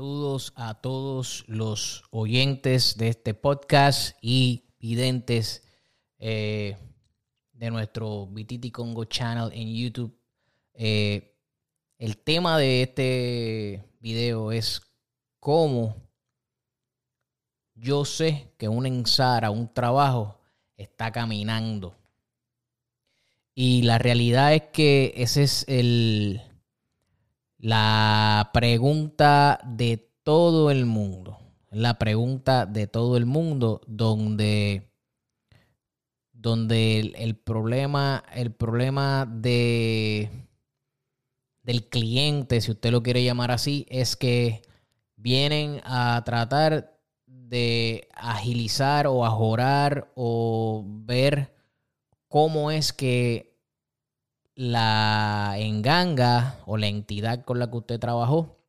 Saludos a todos los oyentes de este podcast y videntes eh, de nuestro Bititi Congo Channel en YouTube. Eh, el tema de este video es cómo yo sé que un ensara, un trabajo, está caminando. Y la realidad es que ese es el la pregunta de todo el mundo. La pregunta de todo el mundo donde, donde el, problema, el problema de, del cliente, si usted lo quiere llamar así, es que vienen a tratar de agilizar o ajorar o ver cómo es que la enganga o la entidad con la que usted trabajó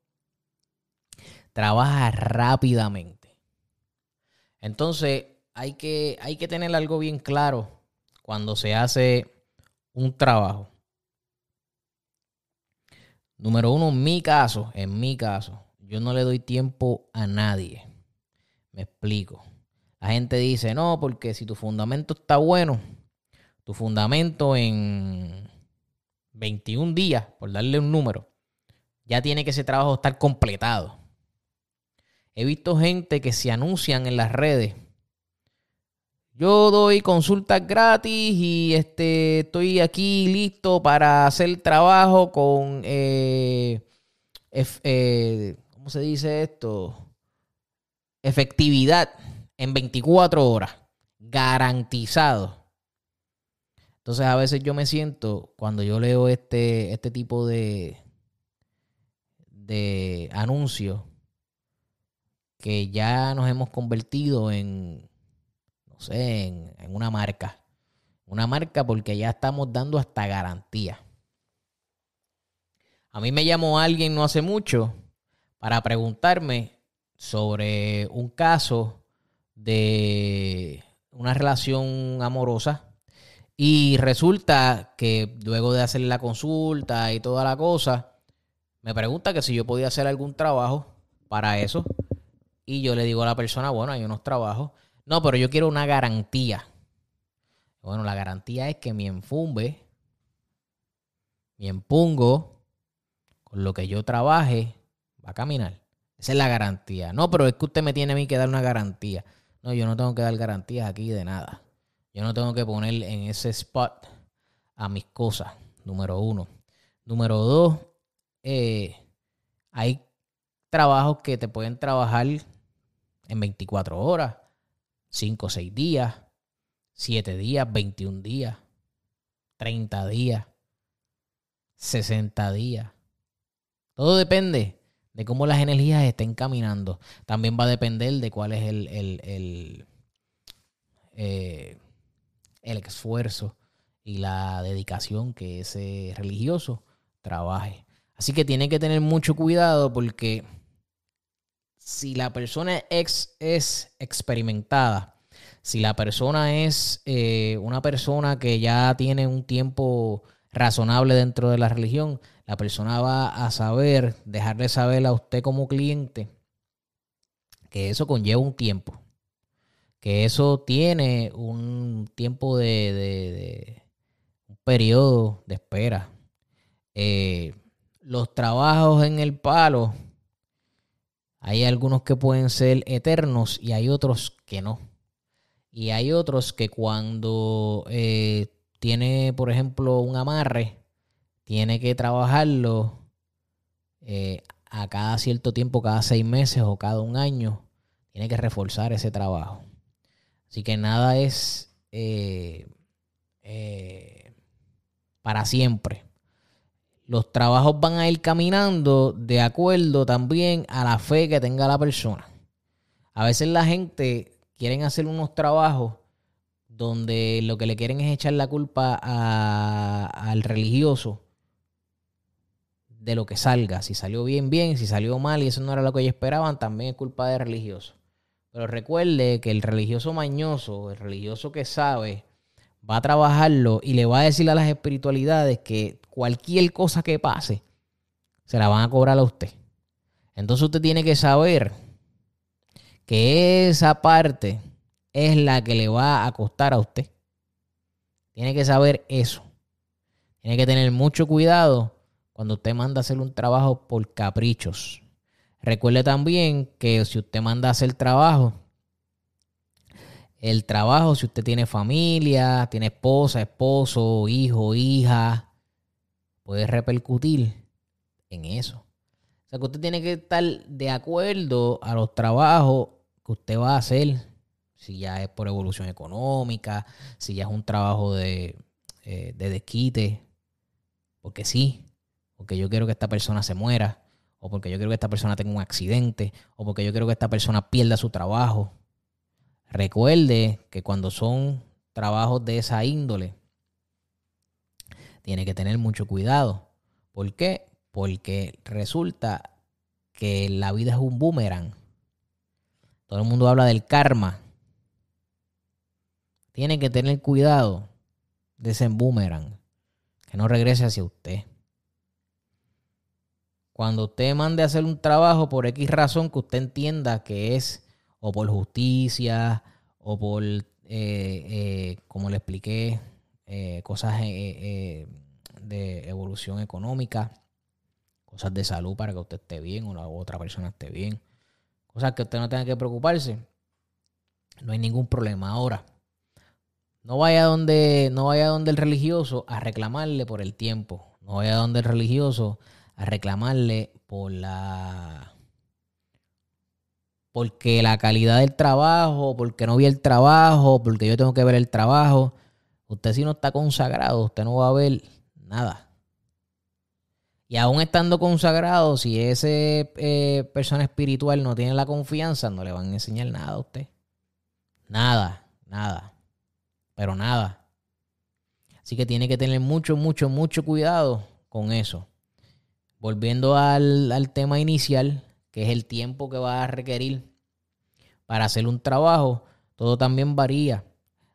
trabaja rápidamente. Entonces, hay que, hay que tener algo bien claro cuando se hace un trabajo. Número uno, en mi caso, en mi caso, yo no le doy tiempo a nadie. Me explico. La gente dice, no, porque si tu fundamento está bueno, tu fundamento en 21 días, por darle un número, ya tiene que ese trabajo estar completado. He visto gente que se anuncian en las redes. Yo doy consultas gratis y este, estoy aquí listo para hacer trabajo con, eh, eh, ¿cómo se dice esto? Efectividad en 24 horas, garantizado. Entonces a veces yo me siento, cuando yo leo este, este tipo de, de anuncios, que ya nos hemos convertido en, no sé, en, en una marca. Una marca porque ya estamos dando hasta garantía. A mí me llamó alguien no hace mucho para preguntarme sobre un caso de una relación amorosa y resulta que luego de hacer la consulta y toda la cosa, me pregunta que si yo podía hacer algún trabajo para eso. Y yo le digo a la persona, bueno, hay unos trabajos. No, pero yo quiero una garantía. Bueno, la garantía es que mi enfumbe, mi empungo, con lo que yo trabaje, va a caminar. Esa es la garantía. No, pero es que usted me tiene a mí que dar una garantía. No, yo no tengo que dar garantías aquí de nada. Yo no tengo que poner en ese spot a mis cosas, número uno. Número dos, eh, hay trabajos que te pueden trabajar en 24 horas, 5 o 6 días, 7 días, 21 días, 30 días, 60 días. Todo depende de cómo las energías estén caminando. También va a depender de cuál es el, el, eh, el esfuerzo y la dedicación que ese religioso trabaje. Así que tiene que tener mucho cuidado porque si la persona es, es experimentada, si la persona es eh, una persona que ya tiene un tiempo razonable dentro de la religión, la persona va a saber, dejarle saber a usted como cliente que eso conlleva un tiempo que eso tiene un tiempo de, un periodo de espera. Eh, los trabajos en el palo, hay algunos que pueden ser eternos y hay otros que no. Y hay otros que cuando eh, tiene, por ejemplo, un amarre, tiene que trabajarlo eh, a cada cierto tiempo, cada seis meses o cada un año, tiene que reforzar ese trabajo. Así que nada es eh, eh, para siempre. Los trabajos van a ir caminando de acuerdo también a la fe que tenga la persona. A veces la gente quiere hacer unos trabajos donde lo que le quieren es echar la culpa al religioso de lo que salga. Si salió bien, bien. Si salió mal y eso no era lo que ellos esperaban, también es culpa del religioso. Pero recuerde que el religioso mañoso, el religioso que sabe, va a trabajarlo y le va a decir a las espiritualidades que cualquier cosa que pase, se la van a cobrar a usted. Entonces usted tiene que saber que esa parte es la que le va a costar a usted. Tiene que saber eso. Tiene que tener mucho cuidado cuando usted manda a hacer un trabajo por caprichos. Recuerde también que si usted manda a hacer trabajo, el trabajo, si usted tiene familia, tiene esposa, esposo, hijo, hija, puede repercutir en eso. O sea que usted tiene que estar de acuerdo a los trabajos que usted va a hacer. Si ya es por evolución económica, si ya es un trabajo de, eh, de desquite. Porque sí, porque yo quiero que esta persona se muera, o porque yo quiero que esta persona tenga un accidente, o porque yo quiero que esta persona pierda su trabajo. Recuerde que cuando son trabajos de esa índole, tiene que tener mucho cuidado. ¿Por qué? Porque resulta que la vida es un boomerang. Todo el mundo habla del karma. Tiene que tener cuidado de ese boomerang. Que no regrese hacia usted. Cuando usted mande a hacer un trabajo por X razón que usted entienda que es o por justicia o por, eh, eh, como le expliqué, eh, cosas de evolución económica, cosas de salud para que usted esté bien o la otra persona esté bien, cosas que usted no tenga que preocuparse, no hay ningún problema. Ahora, no vaya donde, no vaya donde el religioso a reclamarle por el tiempo, no vaya donde el religioso a reclamarle por la porque la calidad del trabajo, porque no vi el trabajo, porque yo tengo que ver el trabajo. Usted si no está consagrado, usted no va a ver nada. Y aún estando consagrado, si ese eh, persona espiritual no tiene la confianza, no le van a enseñar nada a usted. Nada, nada. Pero nada. Así que tiene que tener mucho, mucho, mucho cuidado con eso volviendo al, tema inicial, que es el tiempo que va a requerir para hacer un trabajo, todo también varía.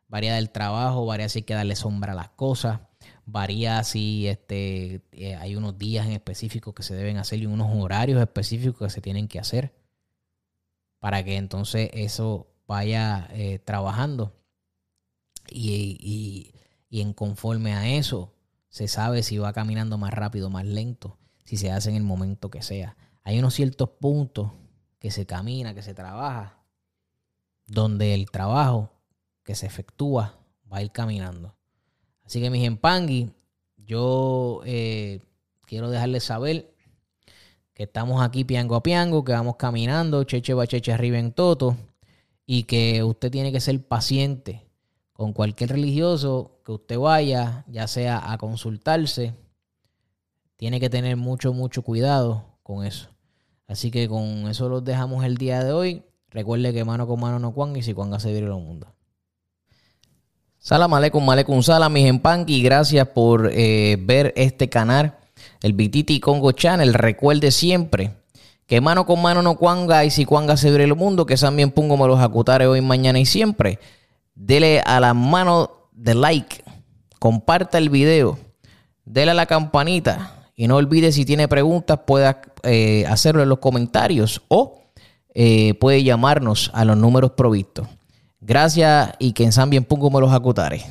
Varía del trabajo, varía si hay que darle sombra a las cosas, varía si este, eh, hay unos días en específico que se deben hacer y unos horarios específicos que se tienen que hacer para que entonces eso vaya eh, trabajando. y en conforme a eso se sabe si va caminando más rápido más lento si se hace en el momento que sea. Hay unos ciertos puntos que se camina, que se trabaja, donde el trabajo que se efectúa va a ir caminando. Así que mis empangui, yo eh, quiero dejarles saber que estamos aquí piango a piango, que vamos caminando, cheche va cheche arriba en toto, y que usted tiene que ser paciente con cualquier religioso que usted vaya, ya sea a consultarse tiene que tener mucho, mucho cuidado con eso. Así que con eso los dejamos el día de hoy. Recuerde que mano con mano no cuan y si cuanga se viene el mundo. Salam aleikum, aleikum salam, mis empanqui. Gracias por eh, ver este canal, el Bititi Congo Channel. Recuerde siempre que mano con mano no cuanga y si cuanga se viene el mundo, que también pongo me los acutare hoy, mañana y siempre. Dele a la mano de like, comparta el video, dele a la campanita y no olvide si tiene preguntas, pueda eh, hacerlo en los comentarios o eh, puede llamarnos a los números provistos. Gracias y que en San bien pongo los acutares.